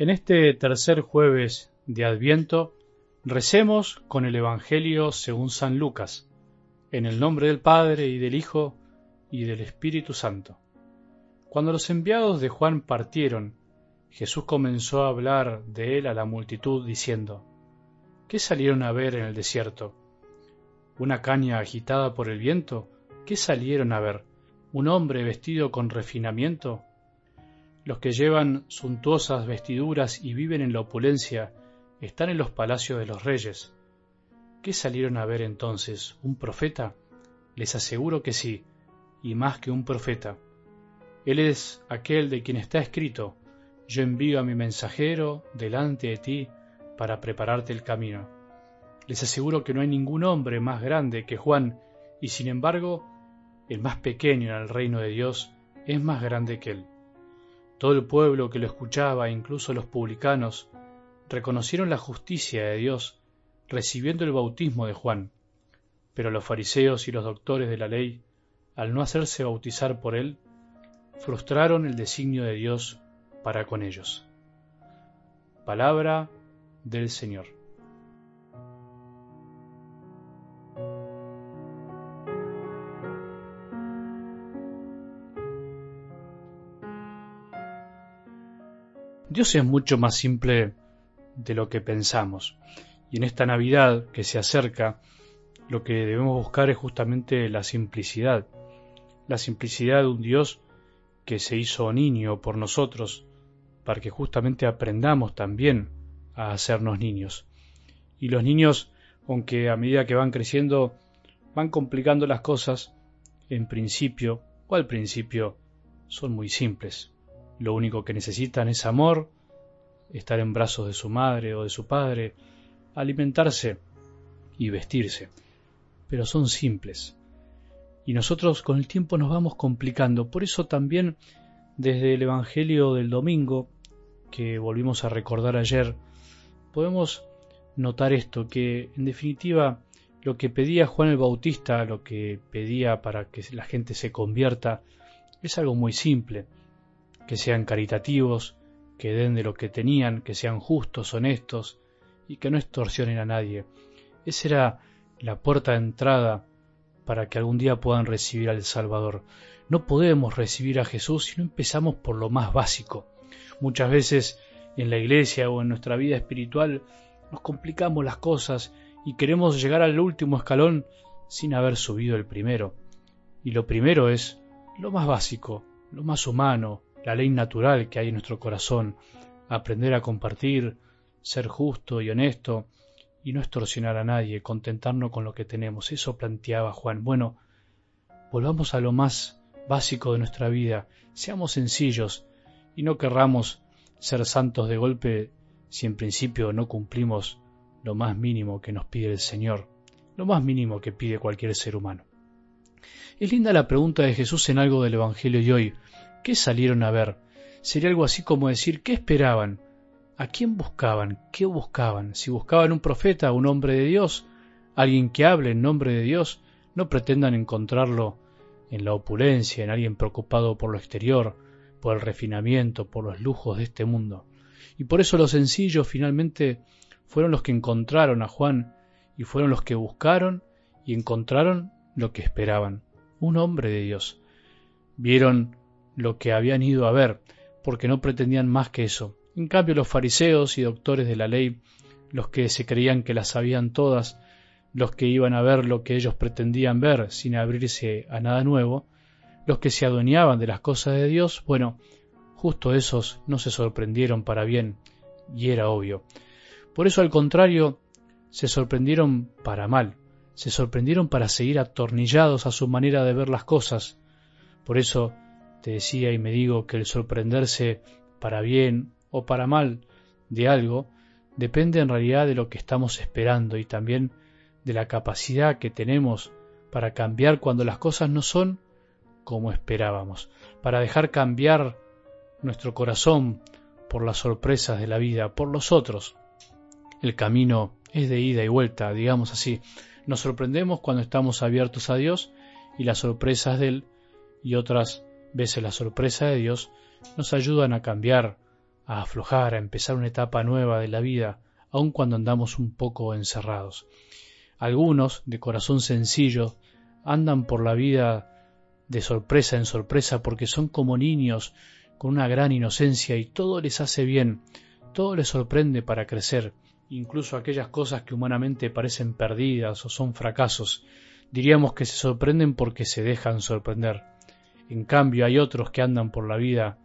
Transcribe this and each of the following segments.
En este tercer jueves de Adviento, recemos con el Evangelio según San Lucas, en el nombre del Padre y del Hijo y del Espíritu Santo. Cuando los enviados de Juan partieron, Jesús comenzó a hablar de él a la multitud diciendo, ¿Qué salieron a ver en el desierto? ¿Una caña agitada por el viento? ¿Qué salieron a ver? ¿Un hombre vestido con refinamiento? Los que llevan suntuosas vestiduras y viven en la opulencia están en los palacios de los reyes. ¿Qué salieron a ver entonces? ¿Un profeta? Les aseguro que sí, y más que un profeta. Él es aquel de quien está escrito, yo envío a mi mensajero delante de ti para prepararte el camino. Les aseguro que no hay ningún hombre más grande que Juan, y sin embargo, el más pequeño en el reino de Dios es más grande que él. Todo el pueblo que lo escuchaba, incluso los publicanos, reconocieron la justicia de Dios recibiendo el bautismo de Juan. Pero los fariseos y los doctores de la ley, al no hacerse bautizar por él, frustraron el designio de Dios para con ellos. Palabra del Señor. Dios es mucho más simple de lo que pensamos. Y en esta Navidad que se acerca, lo que debemos buscar es justamente la simplicidad. La simplicidad de un Dios que se hizo niño por nosotros, para que justamente aprendamos también a hacernos niños. Y los niños, aunque a medida que van creciendo, van complicando las cosas, en principio o al principio son muy simples. Lo único que necesitan es amor, estar en brazos de su madre o de su padre, alimentarse y vestirse. Pero son simples. Y nosotros con el tiempo nos vamos complicando. Por eso también desde el Evangelio del domingo, que volvimos a recordar ayer, podemos notar esto, que en definitiva lo que pedía Juan el Bautista, lo que pedía para que la gente se convierta, es algo muy simple que sean caritativos, que den de lo que tenían, que sean justos, honestos y que no extorsionen a nadie. Esa era la puerta de entrada para que algún día puedan recibir al Salvador. No podemos recibir a Jesús si no empezamos por lo más básico. Muchas veces en la iglesia o en nuestra vida espiritual nos complicamos las cosas y queremos llegar al último escalón sin haber subido el primero. Y lo primero es lo más básico, lo más humano, la ley natural que hay en nuestro corazón, aprender a compartir, ser justo y honesto y no extorsionar a nadie, contentarnos con lo que tenemos. Eso planteaba Juan. Bueno, volvamos a lo más básico de nuestra vida, seamos sencillos y no querramos ser santos de golpe si en principio no cumplimos lo más mínimo que nos pide el Señor, lo más mínimo que pide cualquier ser humano. Es linda la pregunta de Jesús en algo del Evangelio de hoy. ¿Qué salieron a ver? Sería algo así como decir, ¿qué esperaban? ¿A quién buscaban? ¿Qué buscaban? Si buscaban un profeta, un hombre de Dios, alguien que hable en nombre de Dios, no pretendan encontrarlo en la opulencia, en alguien preocupado por lo exterior, por el refinamiento, por los lujos de este mundo. Y por eso los sencillos finalmente fueron los que encontraron a Juan y fueron los que buscaron y encontraron lo que esperaban, un hombre de Dios. Vieron lo que habían ido a ver, porque no pretendían más que eso. En cambio, los fariseos y doctores de la ley, los que se creían que las sabían todas, los que iban a ver lo que ellos pretendían ver sin abrirse a nada nuevo, los que se adueñaban de las cosas de Dios, bueno, justo esos no se sorprendieron para bien, y era obvio. Por eso, al contrario, se sorprendieron para mal, se sorprendieron para seguir atornillados a su manera de ver las cosas. Por eso te decía y me digo que el sorprenderse para bien o para mal de algo depende en realidad de lo que estamos esperando y también de la capacidad que tenemos para cambiar cuando las cosas no son como esperábamos, para dejar cambiar nuestro corazón por las sorpresas de la vida, por los otros. El camino es de ida y vuelta, digamos así. Nos sorprendemos cuando estamos abiertos a Dios y las sorpresas de Él y otras veces la sorpresa de Dios nos ayudan a cambiar, a aflojar, a empezar una etapa nueva de la vida, aun cuando andamos un poco encerrados. Algunos, de corazón sencillo, andan por la vida de sorpresa en sorpresa porque son como niños con una gran inocencia y todo les hace bien, todo les sorprende para crecer, incluso aquellas cosas que humanamente parecen perdidas o son fracasos, diríamos que se sorprenden porque se dejan sorprender. En cambio hay otros que andan por la vida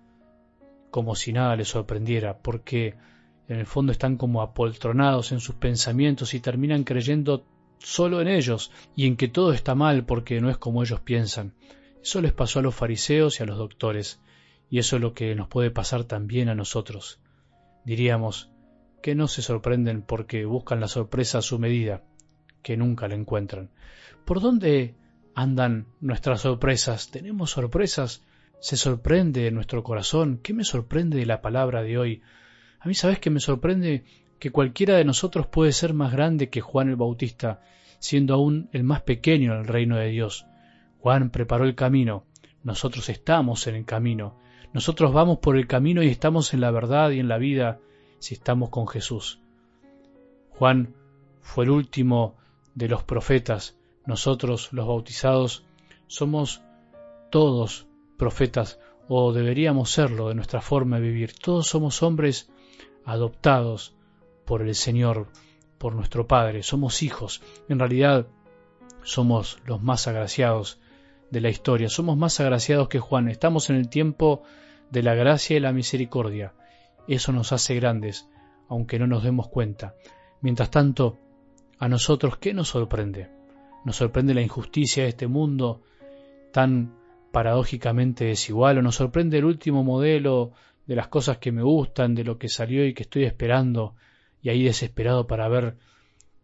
como si nada les sorprendiera, porque en el fondo están como apoltronados en sus pensamientos y terminan creyendo solo en ellos y en que todo está mal porque no es como ellos piensan. Eso les pasó a los fariseos y a los doctores, y eso es lo que nos puede pasar también a nosotros. Diríamos que no se sorprenden porque buscan la sorpresa a su medida, que nunca la encuentran. ¿Por dónde andan nuestras sorpresas? ¿Tenemos sorpresas? ¿Se sorprende nuestro corazón? ¿Qué me sorprende de la palabra de hoy? A mí sabes que me sorprende que cualquiera de nosotros puede ser más grande que Juan el Bautista, siendo aún el más pequeño en el reino de Dios. Juan preparó el camino, nosotros estamos en el camino, nosotros vamos por el camino y estamos en la verdad y en la vida si estamos con Jesús. Juan fue el último de los profetas, nosotros los bautizados somos todos profetas o deberíamos serlo de nuestra forma de vivir. Todos somos hombres adoptados por el Señor, por nuestro Padre. Somos hijos. En realidad somos los más agraciados de la historia. Somos más agraciados que Juan. Estamos en el tiempo de la gracia y la misericordia. Eso nos hace grandes, aunque no nos demos cuenta. Mientras tanto, a nosotros, ¿qué nos sorprende? Nos sorprende la injusticia de este mundo tan paradójicamente desigual, o nos sorprende el último modelo de las cosas que me gustan, de lo que salió y que estoy esperando, y ahí desesperado para ver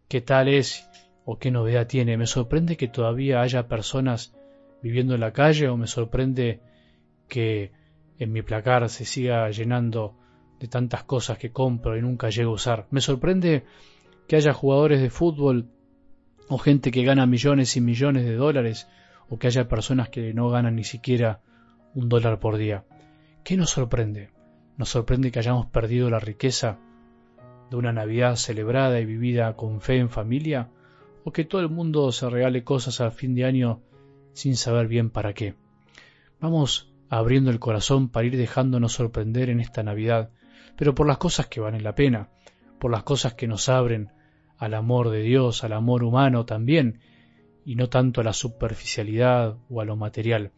qué tal es o qué novedad tiene. Me sorprende que todavía haya personas viviendo en la calle o me sorprende que en mi placar se siga llenando de tantas cosas que compro y nunca llego a usar. Me sorprende que haya jugadores de fútbol o gente que gana millones y millones de dólares o que haya personas que no ganan ni siquiera un dólar por día. ¿Qué nos sorprende? Nos sorprende que hayamos perdido la riqueza de una Navidad celebrada y vivida con fe en familia o que todo el mundo se regale cosas al fin de año sin saber bien para qué. Vamos abriendo el corazón para ir dejándonos sorprender en esta Navidad, pero por las cosas que valen la pena, por las cosas que nos abren al amor de Dios, al amor humano también, y no tanto a la superficialidad o a lo material.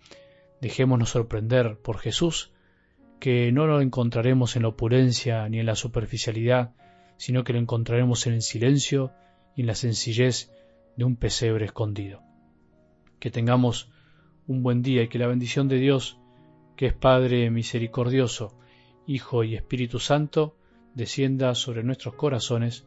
Dejémonos sorprender por Jesús, que no lo encontraremos en la opulencia ni en la superficialidad, sino que lo encontraremos en el silencio y en la sencillez de un pesebre escondido que tengamos un buen día y que la bendición de Dios, que es Padre misericordioso, Hijo y Espíritu Santo, descienda sobre nuestros corazones